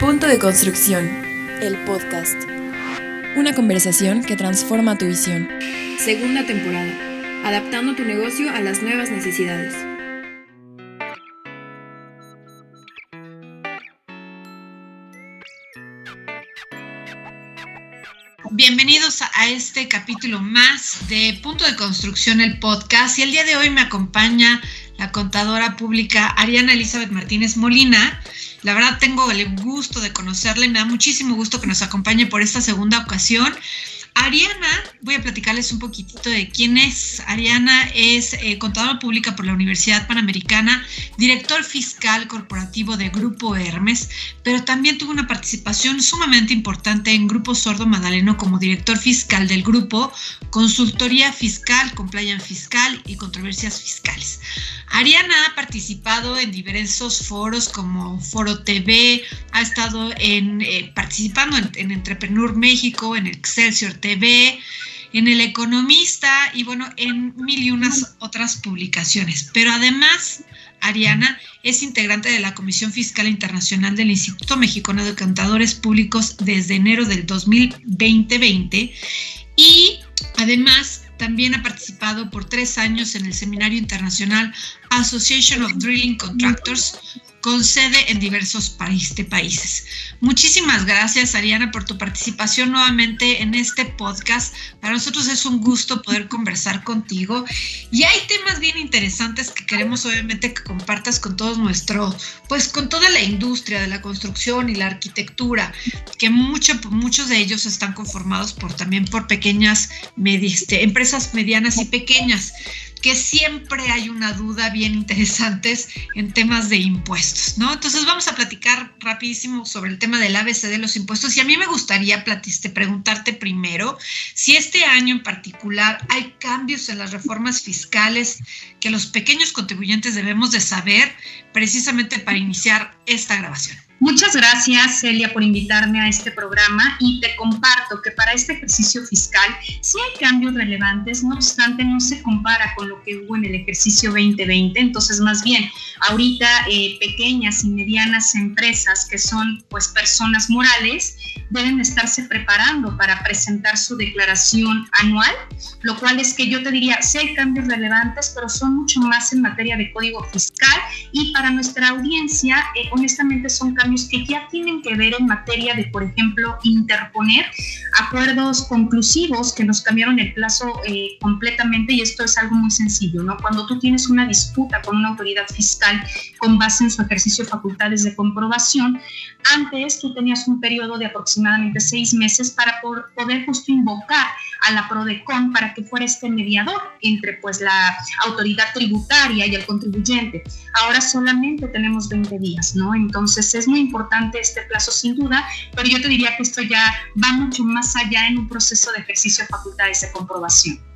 Punto de construcción. El podcast. Una conversación que transforma tu visión. Segunda temporada. Adaptando tu negocio a las nuevas necesidades. Bienvenidos a este capítulo más de Punto de Construcción, el podcast. Y el día de hoy me acompaña la contadora pública Ariana Elizabeth Martínez Molina. La verdad tengo el gusto de conocerla y me da muchísimo gusto que nos acompañe por esta segunda ocasión. Ariana, voy a platicarles un poquitito de quién es. Ariana es eh, contadora pública por la Universidad Panamericana, director fiscal corporativo de Grupo Hermes, pero también tuvo una participación sumamente importante en Grupo Sordo Madaleno como director fiscal del grupo, consultoría fiscal, compliance fiscal y controversias fiscales. Ariana ha participado en diversos foros como Foro TV, ha estado en, eh, participando en, en Entrepreneur México, en Excelsior TV, en El Economista y bueno, en mil y unas otras publicaciones. Pero además, Ariana es integrante de la Comisión Fiscal Internacional del Instituto Mexicano de Contadores Públicos desde enero del 2020 y además también ha participado por tres años en el Seminario Internacional Association of Drilling Contractors, con sede en diversos países. Muchísimas gracias, Ariana, por tu participación nuevamente en este podcast. Para nosotros es un gusto poder conversar contigo. Y hay temas bien interesantes que queremos, obviamente, que compartas con todos nuestro, pues con toda la industria de la construcción y la arquitectura, que mucho, muchos de ellos están conformados por también por pequeñas, este, empresas medianas y pequeñas que siempre hay una duda bien interesantes en temas de impuestos, ¿no? Entonces vamos a platicar rapidísimo sobre el tema del ABC de los impuestos y a mí me gustaría platiste, preguntarte primero si este año en particular hay cambios en las reformas fiscales que los pequeños contribuyentes debemos de saber precisamente para iniciar esta grabación. Muchas gracias, Celia, por invitarme a este programa y te comparto que para este ejercicio fiscal sí hay cambios relevantes, no obstante no se compara con lo que hubo en el ejercicio 2020, entonces más bien ahorita eh, pequeñas y medianas empresas que son pues personas morales deben estarse preparando para presentar su declaración anual, lo cual es que yo te diría, sí hay cambios relevantes, pero son mucho más en materia de código fiscal y para nuestra audiencia, eh, honestamente son cambios que ya tienen que ver en materia de, por ejemplo, interponer acuerdos conclusivos que nos cambiaron el plazo eh, completamente y esto es algo muy sencillo, ¿no? Cuando tú tienes una disputa con una autoridad fiscal con base en su ejercicio de facultades de comprobación, antes tú tenías un periodo de aproximadamente seis meses para poder justo invocar a la PRODECON para que fuera este mediador entre pues la autoridad tributaria y el contribuyente. Ahora solamente tenemos 20 días, ¿no? Entonces es muy importante este plazo sin duda, pero yo te diría que esto ya va mucho más allá en un proceso de ejercicio de facultades de comprobación.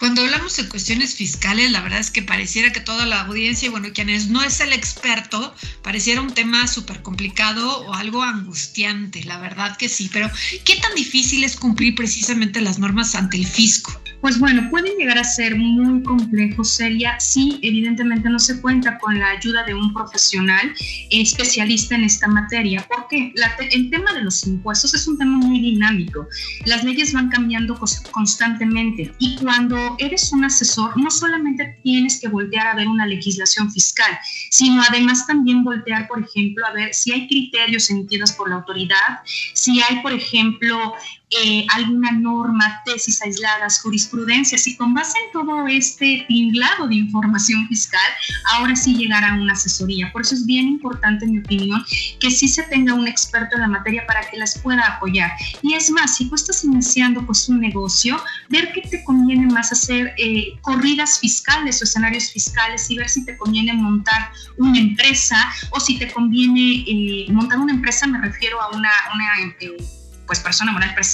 Cuando hablamos de cuestiones fiscales, la verdad es que pareciera que toda la audiencia, y bueno, quienes no es el experto, pareciera un tema súper complicado o algo angustiante, la verdad que sí, pero ¿qué tan difícil es cumplir precisamente las normas ante el fisco? Pues bueno, pueden llegar a ser muy complejos, Celia, si evidentemente no se cuenta con la ayuda de un profesional especialista en esta materia, porque el tema de los impuestos es un tema muy dinámico. Las leyes van cambiando constantemente y cuando eres un asesor, no solamente tienes que voltear a ver una legislación fiscal, sino además también voltear, por ejemplo, a ver si hay criterios emitidos por la autoridad, si hay, por ejemplo, eh, alguna norma, tesis aisladas, jurisprudencias y con base en todo este tinglado de información fiscal, ahora sí llegar a una asesoría. Por eso es bien importante, en mi opinión, que sí se tenga un experto en la materia para que las pueda apoyar. Y es más, si tú estás iniciando pues un negocio, ver qué te conviene más hacer eh, corridas fiscales o escenarios fiscales y ver si te conviene montar una empresa o si te conviene eh, montar una empresa, me refiero a una, una pues persona moral per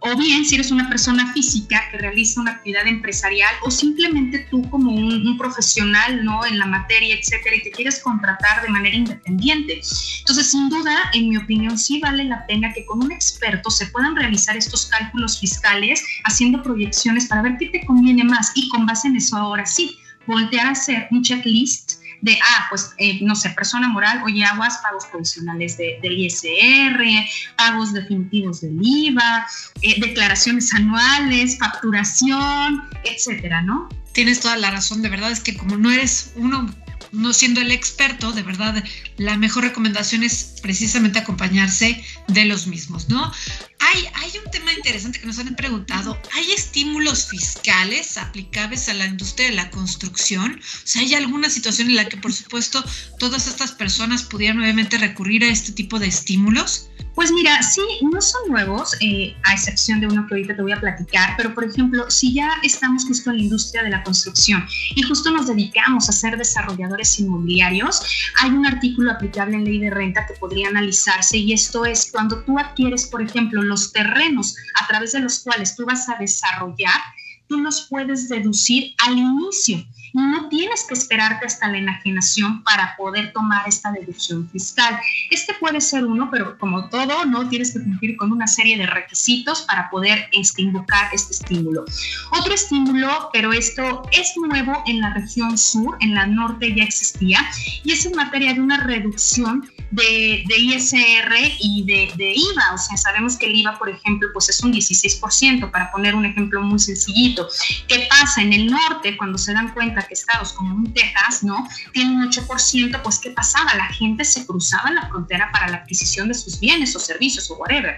o bien si eres una persona física que realiza una actividad empresarial o simplemente tú como un, profesional no en la materia etcétera y te quieres contratar de manera independiente. Entonces sin duda en mi opinión sí vale la pena que con un experto se puedan realizar estos cálculos fiscales haciendo proyecciones para ver qué te conviene más y con base en eso ahora sí voltear a hacer un checklist de, ah, pues, eh, no sé, persona moral, oye, aguas, pagos provisionales de, del ISR, pagos definitivos del IVA, eh, declaraciones anuales, facturación, etcétera, ¿no? Tienes toda la razón, de verdad es que como no eres uno no siendo el experto, de verdad, la mejor recomendación es precisamente acompañarse de los mismos, ¿no? Hay, hay un tema interesante que nos han preguntado, ¿hay estímulos fiscales aplicables a la industria de la construcción? O sea, ¿hay alguna situación en la que, por supuesto, todas estas personas pudieran obviamente recurrir a este tipo de estímulos? Pues mira, sí, no son nuevos, eh, a excepción de uno que ahorita te voy a platicar, pero por ejemplo, si ya estamos justo en la industria de la construcción y justo nos dedicamos a ser desarrolladores inmobiliarios, hay un artículo aplicable en ley de renta que podría analizarse y esto es cuando tú adquieres, por ejemplo, los terrenos a través de los cuales tú vas a desarrollar, tú los puedes deducir al inicio no tienes que esperarte hasta la enajenación para poder tomar esta deducción fiscal. Este puede ser uno, pero como todo, no tienes que cumplir con una serie de requisitos para poder este, invocar este estímulo. Otro estímulo, pero esto es nuevo en la región sur, en la norte ya existía, y es en materia de una reducción de, ISR y de, de, IVA. O sea, sabemos que el IVA, por ejemplo, pues es un 16%, para poner un ejemplo muy sencillito. ¿Qué pasa en el norte cuando se dan cuenta que estados como un Texas, ¿no? Tienen un 8%, pues ¿qué pasaba? La gente se cruzaba la frontera para la adquisición de sus bienes o servicios o whatever.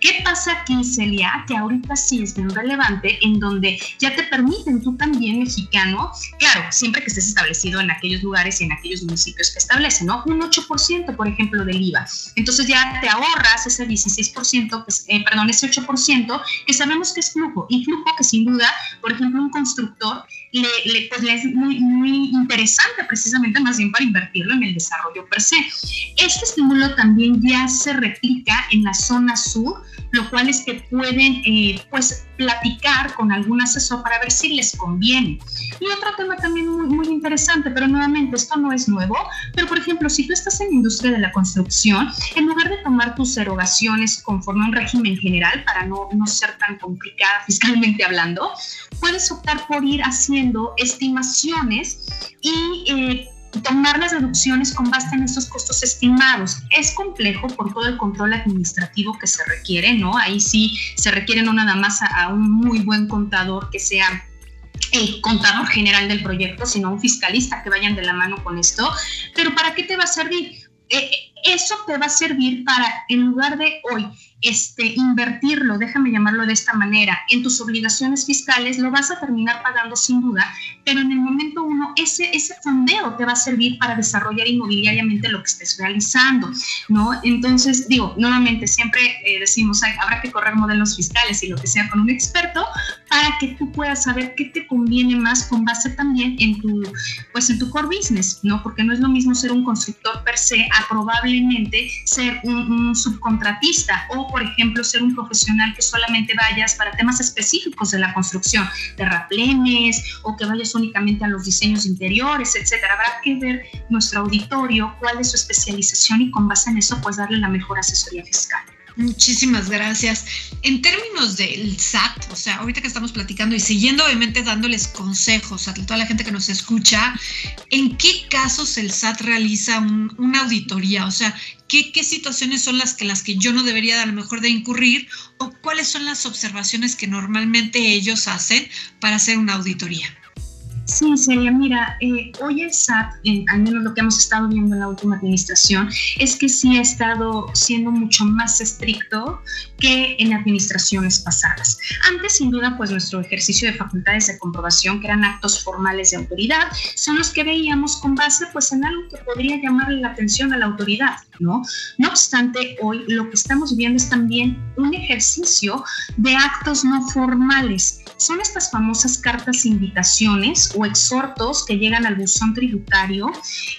¿Qué pasa aquí, Celia? Que ahorita sí es bien relevante, en donde ya te permiten tú también, mexicano, claro, siempre que estés establecido en aquellos lugares y en aquellos municipios que establecen, ¿no? Un 8%, por ejemplo, del IVA. Entonces ya te ahorras ese 16%, pues, eh, perdón, ese 8%, que sabemos que es flujo, y flujo que sin duda, por ejemplo, un constructor le, le, pues, le muy, muy interesante precisamente más bien para invertirlo en el desarrollo per se. Este estímulo también ya se replica en la zona sur, lo cual es que pueden eh, pues platicar con algún asesor para ver si les conviene. Y otro tema también muy, muy interesante, pero nuevamente esto no es nuevo, pero por ejemplo, si tú estás en industria de la construcción, en lugar de tomar tus erogaciones conforme a un régimen general, para no, no ser tan complicada fiscalmente hablando, puedes optar por ir haciendo estimaciones y eh, tomar las deducciones con base en esos costos estimados. Es complejo por todo el control administrativo que se requiere, ¿no? Ahí sí se requiere no nada más a, un muy buen contador que sea el contador general del proyecto, sino un fiscalista que vayan de la mano con esto. Pero ¿para qué te va a servir? Eh, eso te va a servir para, en lugar de hoy, este, invertirlo, déjame llamarlo de esta manera, en tus obligaciones fiscales, lo vas a terminar pagando sin duda, pero en el momento uno, ese, ese fondeo te va a servir para desarrollar inmobiliariamente lo que estés realizando, ¿no? Entonces, digo, nuevamente, siempre eh, decimos, habrá que correr modelos fiscales y lo que sea con un experto para que tú puedas saber qué te conviene más con base también en tu, pues en tu core business, ¿no? Porque no es lo mismo ser un constructor per se a probablemente ser un, un subcontratista o por ejemplo, ser un profesional que solamente vayas para temas específicos de la construcción, terraplenes o que vayas únicamente a los diseños interiores, etcétera. Habrá que ver nuestro auditorio, cuál es su especialización y con base en eso, pues darle la mejor asesoría fiscal. Muchísimas gracias. En términos del SAT, o sea, ahorita que estamos platicando y siguiendo obviamente dándoles consejos a toda la gente que nos escucha, ¿en qué casos el SAT realiza una auditoría? O sea, ¿qué, ¿qué, situaciones son las que, las que yo no debería a lo mejor de incurrir o cuáles son las observaciones que normalmente ellos hacen para hacer una auditoría? Sí, sería, mira, eh, hoy el SAT, al menos lo que hemos estado viendo en la última administración, es que sí ha estado siendo mucho más estricto que en administraciones pasadas. Antes, sin duda, pues nuestro ejercicio de facultades de comprobación, que eran actos formales de autoridad, son los que veíamos con base pues en algo que podría llamarle la atención a la autoridad, ¿no? No obstante, hoy lo que estamos viendo es también un ejercicio de actos no formales. Son estas famosas cartas invitaciones o exhortos que llegan al buzón tributario.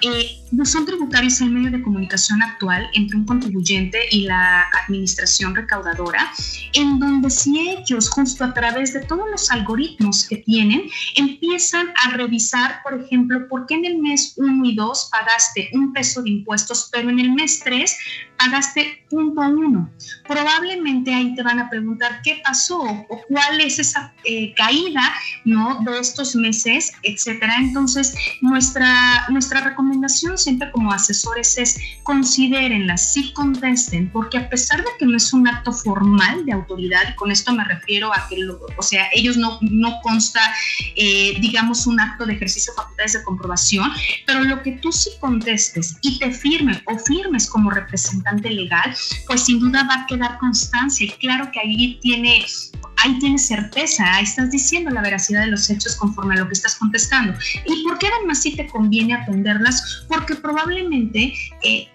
Eh, buzón tributario es el medio de comunicación actual entre un contribuyente y la administración recaudadora, en donde si ellos, justo a través de todos los algoritmos que tienen, empiezan a revisar, por ejemplo, por qué en el mes 1 y 2 pagaste un peso de impuestos, pero en el mes mes 3 pagaste punto uno. Probablemente ahí te van a preguntar qué pasó o cuál es esa eh, caída ¿no? de estos meses, etcétera. Entonces, nuestra, nuestra recomendación siempre como asesores es considérenlas, sí contesten, porque a pesar de que no es un acto formal de autoridad, con esto me refiero a que, o sea, ellos no, no consta, eh, digamos, un acto de ejercicio de facultades de comprobación, pero lo que tú sí contestes y te firme o firmes como representante legal, pues sin duda va a quedar constancia y claro que ahí tiene ahí tienes certeza, ahí estás diciendo la veracidad de los hechos conforme a lo que estás contestando. ¿Y por qué además sí te conviene atenderlas? Porque probablemente eh,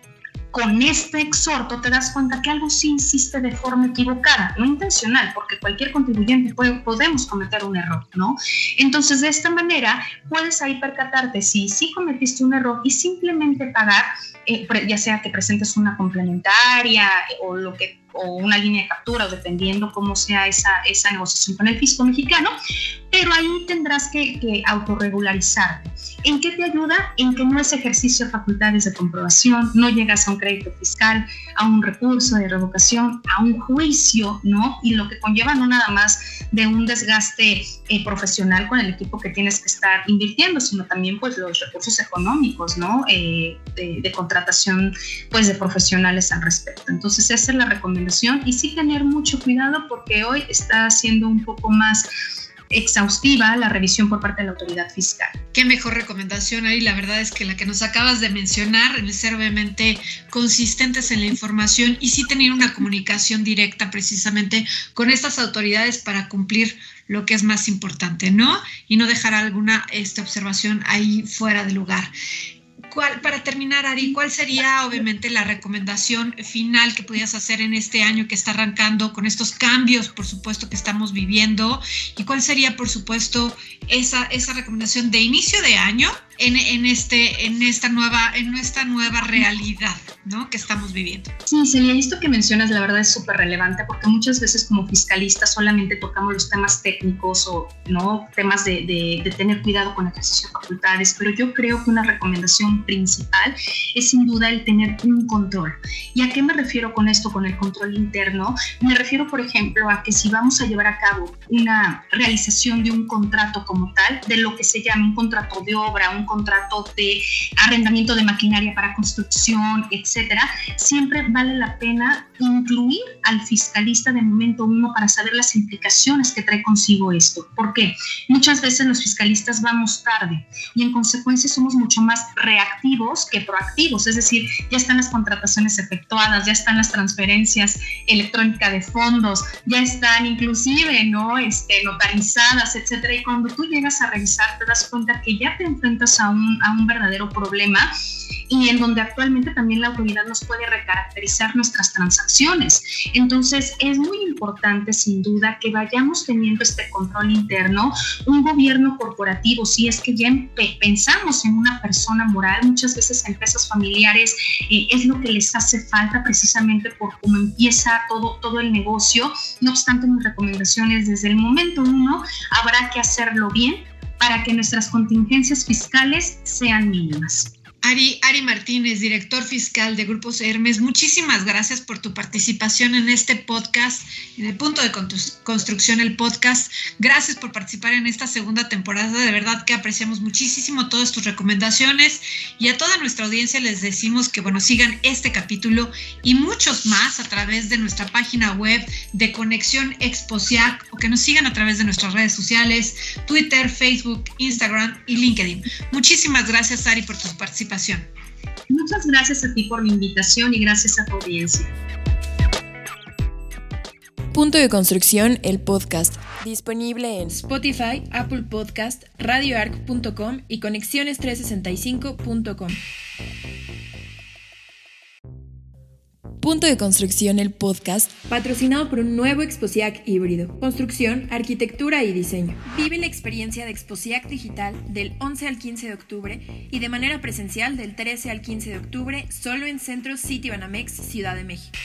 con este exhorto te das cuenta que algo sí insiste de forma equivocada, no intencional, porque cualquier contribuyente puede, podemos cometer un error, ¿no? Entonces, de esta manera, puedes ahí percatarte si sí cometiste un error y simplemente pagar, eh, ya sea que presentes una complementaria o lo que o una línea de captura, o dependiendo cómo sea esa, esa negociación con el fisco mexicano, pero ahí tendrás que, que autorregularizarte. ¿En qué te ayuda? En que no es ejercicio de facultades de comprobación, no llegas a un crédito fiscal, a un recurso de revocación, a un juicio, ¿no? Y lo que conlleva no nada más de un desgaste eh, profesional con el equipo que tienes que estar invirtiendo, sino también pues los recursos económicos, ¿no? Eh, de, de, contratación pues de profesionales al respecto. Entonces esa es la recomendación y sí tener mucho cuidado porque hoy está siendo un poco más exhaustiva la revisión por parte de la autoridad fiscal. Qué mejor recomendación, ahí la verdad es que la que nos acabas de mencionar, el ser obviamente consistentes en la información y sí tener una comunicación directa precisamente con estas autoridades para cumplir lo que es más importante, ¿no? Y no dejar alguna esta observación ahí fuera de lugar para terminar, Ari, ¿cuál sería obviamente la recomendación final que pudieras hacer en este año que está arrancando con estos cambios, por supuesto, que estamos viviendo? ¿Y cuál sería, por supuesto, esa, esa recomendación de inicio de año en, en, este, en, esta nueva, en nuestra nueva realidad ¿no? que estamos viviendo. Sí, Celia, esto que mencionas la verdad es súper relevante porque muchas veces como fiscalistas solamente tocamos los temas técnicos o ¿no? temas de, de, de tener cuidado con el ejercicio de facultades, pero yo creo que una recomendación principal es sin duda el tener un control. ¿Y a qué me refiero con esto, con el control interno? Me refiero, por ejemplo, a que si vamos a llevar a cabo una realización de un contrato como tal, de lo que se llama un contrato de obra, un contrato de arrendamiento de maquinaria para construcción, etcétera, siempre vale la pena incluir al fiscalista de momento uno para saber las implicaciones que trae consigo esto. ¿Por qué? Muchas veces los fiscalistas vamos tarde y en consecuencia somos mucho más reactivos que proactivos, es decir, ya están las contrataciones efectuadas, ya están las transferencias electrónicas de fondos, ya están inclusive, ¿no? Este, notarizadas, etcétera. Y cuando tú llegas a revisar, te das cuenta que ya te enfrentas a un, verdadero problema y en donde actualmente también la autoridad nos puede recaracterizar nuestras transacciones. Entonces, es muy importante, sin duda, que vayamos teniendo este control interno. Un gobierno corporativo, si es que ya pensamos en una persona moral, muchas veces a empresas familiares eh, es lo que les hace falta precisamente por cómo empieza todo, todo el negocio. No obstante, mis recomendaciones desde el momento uno, habrá que hacerlo bien para que nuestras contingencias fiscales sean mínimas. Ari, Ari Martínez, director fiscal de Grupos Hermes, muchísimas gracias por tu participación en este podcast, en el punto de construcción, el podcast. Gracias por participar en esta segunda temporada. De verdad que apreciamos muchísimo todas tus recomendaciones y a toda nuestra audiencia les decimos que, bueno, sigan este capítulo y muchos más a través de nuestra página web de Conexión Exposiac o que nos sigan a través de nuestras redes sociales, Twitter, Facebook, Instagram y LinkedIn. Muchísimas gracias, Ari, por tu participación Muchas gracias a ti por la invitación y gracias a tu audiencia. Punto de construcción, el podcast, disponible en Spotify, Apple Podcast, radioarc.com y conexiones365.com. Punto de Construcción, el podcast, patrocinado por un nuevo Exposiac híbrido. Construcción, arquitectura y diseño. Vive la experiencia de Exposiac Digital del 11 al 15 de octubre y de manera presencial del 13 al 15 de octubre solo en Centro City Banamex, Ciudad de México.